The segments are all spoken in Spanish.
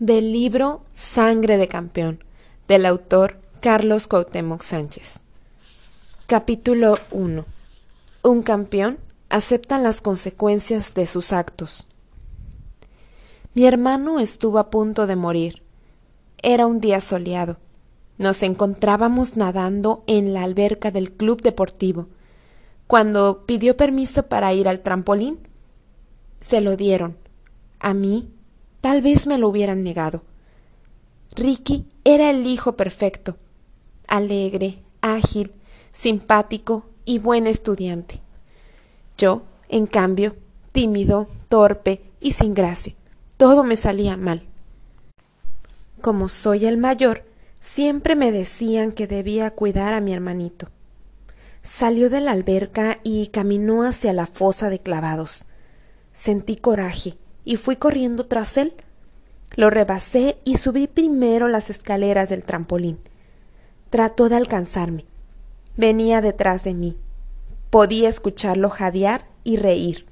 del libro Sangre de Campeón, del autor Carlos Cuauhtémoc Sánchez. Capítulo 1. Un campeón acepta las consecuencias de sus actos. Mi hermano estuvo a punto de morir. Era un día soleado. Nos encontrábamos nadando en la alberca del club deportivo. Cuando pidió permiso para ir al trampolín, se lo dieron. A mí Tal vez me lo hubieran negado. Ricky era el hijo perfecto, alegre, ágil, simpático y buen estudiante. Yo, en cambio, tímido, torpe y sin gracia. Todo me salía mal. Como soy el mayor, siempre me decían que debía cuidar a mi hermanito. Salió de la alberca y caminó hacia la fosa de clavados. Sentí coraje y fui corriendo tras él. Lo rebasé y subí primero las escaleras del trampolín. Trató de alcanzarme. Venía detrás de mí. Podía escucharlo jadear y reír.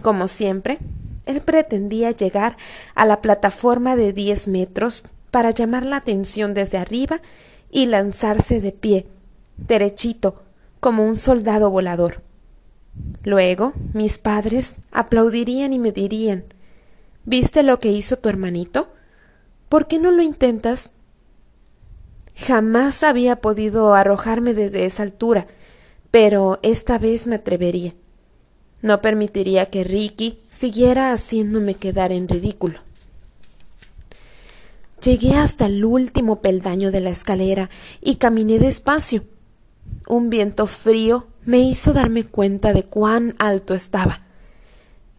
Como siempre, él pretendía llegar a la plataforma de diez metros para llamar la atención desde arriba y lanzarse de pie, derechito, como un soldado volador. Luego mis padres aplaudirían y me dirían ¿Viste lo que hizo tu hermanito? ¿Por qué no lo intentas? Jamás había podido arrojarme desde esa altura, pero esta vez me atrevería. No permitiría que Ricky siguiera haciéndome quedar en ridículo. Llegué hasta el último peldaño de la escalera y caminé despacio. Un viento frío me hizo darme cuenta de cuán alto estaba.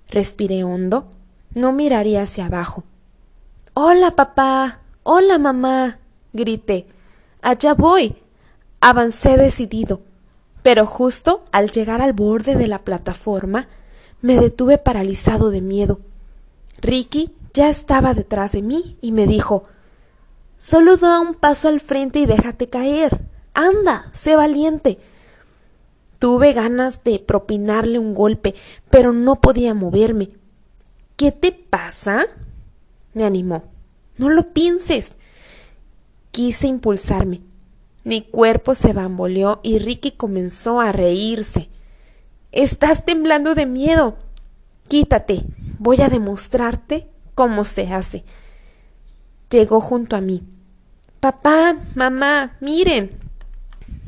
Respiré hondo no miraría hacia abajo. Hola, papá. Hola, mamá. grité. Allá voy. Avancé decidido, pero justo al llegar al borde de la plataforma me detuve paralizado de miedo. Ricky ya estaba detrás de mí y me dijo Solo da un paso al frente y déjate caer. Anda, sé valiente. Tuve ganas de propinarle un golpe, pero no podía moverme. ¿Qué te pasa? me animó. No lo pienses. Quise impulsarme. Mi cuerpo se bamboleó y Ricky comenzó a reírse. Estás temblando de miedo. Quítate. Voy a demostrarte cómo se hace. Llegó junto a mí. Papá, mamá, miren.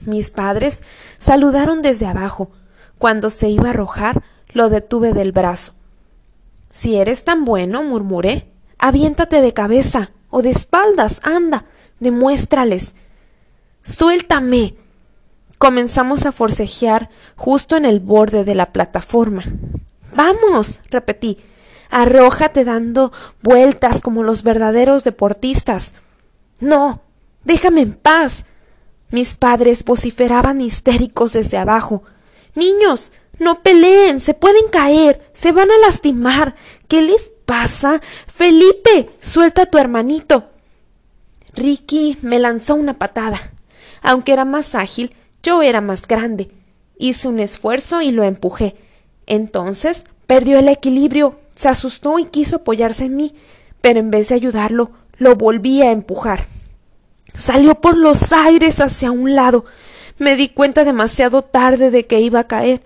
Mis padres saludaron desde abajo. Cuando se iba a arrojar, lo detuve del brazo. Si eres tan bueno, murmuré, aviéntate de cabeza o de espaldas, anda, demuéstrales. Suéltame. Comenzamos a forcejear justo en el borde de la plataforma. Vamos, repetí, arrójate dando vueltas como los verdaderos deportistas. No, déjame en paz. Mis padres vociferaban histéricos desde abajo. Niños, no peleen, se pueden caer, se van a lastimar. ¿Qué les pasa? Felipe, suelta a tu hermanito. Ricky me lanzó una patada. Aunque era más ágil, yo era más grande. Hice un esfuerzo y lo empujé. Entonces perdió el equilibrio, se asustó y quiso apoyarse en mí, pero en vez de ayudarlo, lo volví a empujar. Salió por los aires hacia un lado. Me di cuenta demasiado tarde de que iba a caer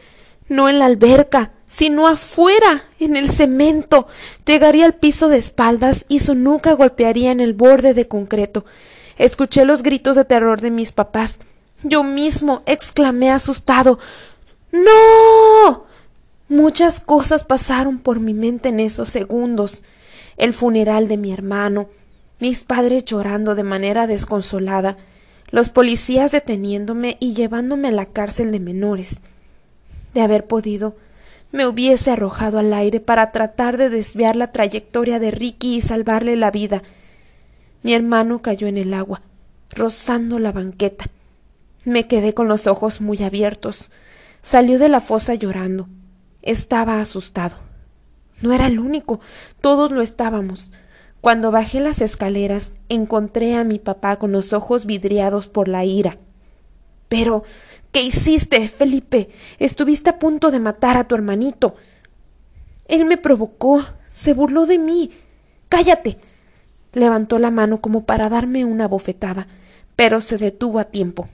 no en la alberca, sino afuera, en el cemento. Llegaría al piso de espaldas y su nuca golpearía en el borde de concreto. Escuché los gritos de terror de mis papás. Yo mismo exclamé asustado No. Muchas cosas pasaron por mi mente en esos segundos. El funeral de mi hermano, mis padres llorando de manera desconsolada, los policías deteniéndome y llevándome a la cárcel de menores de haber podido, me hubiese arrojado al aire para tratar de desviar la trayectoria de Ricky y salvarle la vida. Mi hermano cayó en el agua, rozando la banqueta. Me quedé con los ojos muy abiertos. Salió de la fosa llorando. Estaba asustado. No era el único, todos lo estábamos. Cuando bajé las escaleras encontré a mi papá con los ojos vidriados por la ira. Pero ¿Qué hiciste, Felipe? Estuviste a punto de matar a tu hermanito. Él me provocó, se burló de mí. Cállate. Levantó la mano como para darme una bofetada, pero se detuvo a tiempo.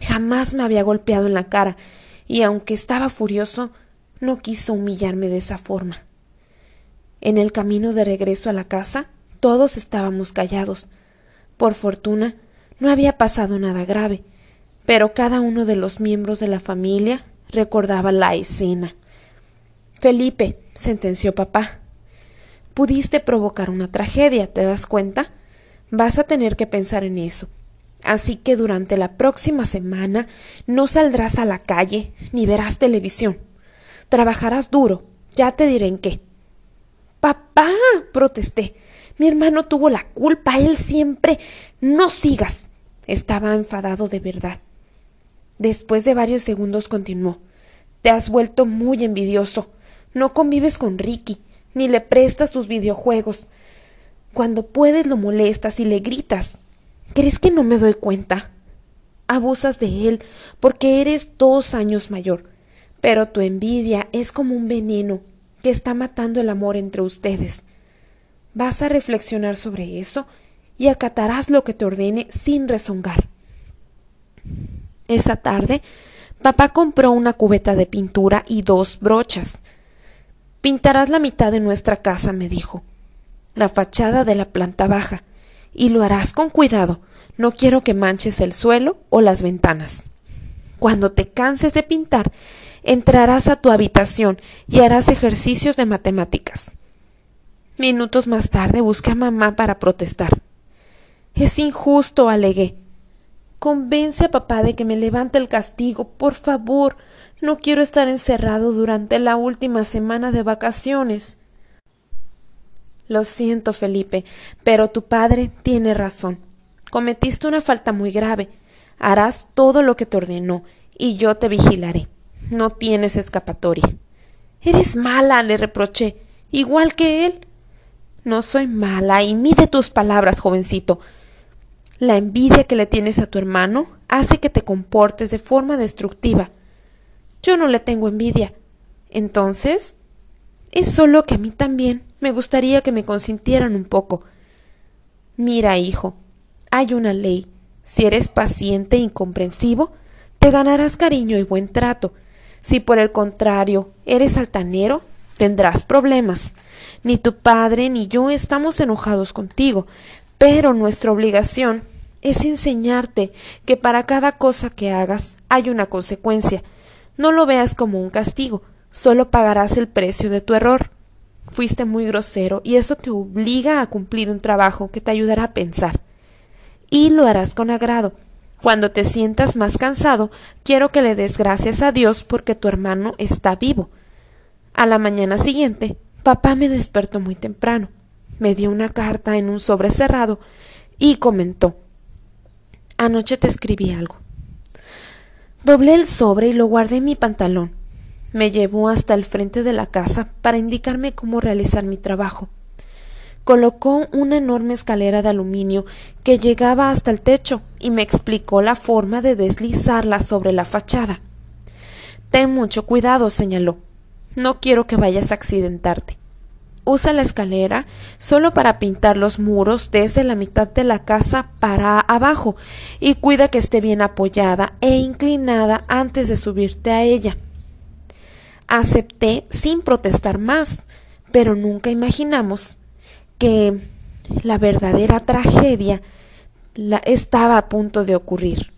Jamás me había golpeado en la cara, y aunque estaba furioso, no quiso humillarme de esa forma. En el camino de regreso a la casa, todos estábamos callados. Por fortuna, no había pasado nada grave, pero cada uno de los miembros de la familia recordaba la escena. Felipe, sentenció papá, pudiste provocar una tragedia, ¿te das cuenta? Vas a tener que pensar en eso. Así que durante la próxima semana no saldrás a la calle ni verás televisión. Trabajarás duro, ya te diré en qué. Papá, protesté. Mi hermano tuvo la culpa, él siempre. No sigas. Estaba enfadado de verdad. Después de varios segundos continuó. Te has vuelto muy envidioso. No convives con Ricky, ni le prestas tus videojuegos. Cuando puedes lo molestas y le gritas. ¿Crees que no me doy cuenta? Abusas de él porque eres dos años mayor, pero tu envidia es como un veneno que está matando el amor entre ustedes. Vas a reflexionar sobre eso y acatarás lo que te ordene sin rezongar. Esa tarde, papá compró una cubeta de pintura y dos brochas. Pintarás la mitad de nuestra casa, me dijo, la fachada de la planta baja, y lo harás con cuidado. No quiero que manches el suelo o las ventanas. Cuando te canses de pintar, entrarás a tu habitación y harás ejercicios de matemáticas. Minutos más tarde busqué a mamá para protestar. Es injusto, alegué. Convence a papá de que me levante el castigo, por favor. No quiero estar encerrado durante la última semana de vacaciones. Lo siento, Felipe, pero tu padre tiene razón. Cometiste una falta muy grave. Harás todo lo que te ordenó, y yo te vigilaré. No tienes escapatoria. Eres mala, le reproché, igual que él. No soy mala, y mide tus palabras, jovencito. La envidia que le tienes a tu hermano hace que te comportes de forma destructiva. Yo no le tengo envidia. Entonces, es solo que a mí también me gustaría que me consintieran un poco. Mira, hijo, hay una ley. Si eres paciente e incomprensivo, te ganarás cariño y buen trato. Si por el contrario eres altanero, tendrás problemas. Ni tu padre ni yo estamos enojados contigo, pero nuestra obligación es enseñarte que para cada cosa que hagas hay una consecuencia. No lo veas como un castigo, solo pagarás el precio de tu error. Fuiste muy grosero y eso te obliga a cumplir un trabajo que te ayudará a pensar. Y lo harás con agrado. Cuando te sientas más cansado, quiero que le des gracias a Dios porque tu hermano está vivo. A la mañana siguiente, papá me despertó muy temprano me dio una carta en un sobre cerrado y comentó Anoche te escribí algo. Doblé el sobre y lo guardé en mi pantalón. Me llevó hasta el frente de la casa para indicarme cómo realizar mi trabajo. Colocó una enorme escalera de aluminio que llegaba hasta el techo y me explicó la forma de deslizarla sobre la fachada. Ten mucho cuidado, señaló. No quiero que vayas a accidentarte usa la escalera solo para pintar los muros desde la mitad de la casa para abajo y cuida que esté bien apoyada e inclinada antes de subirte a ella. Acepté sin protestar más, pero nunca imaginamos que la verdadera tragedia estaba a punto de ocurrir.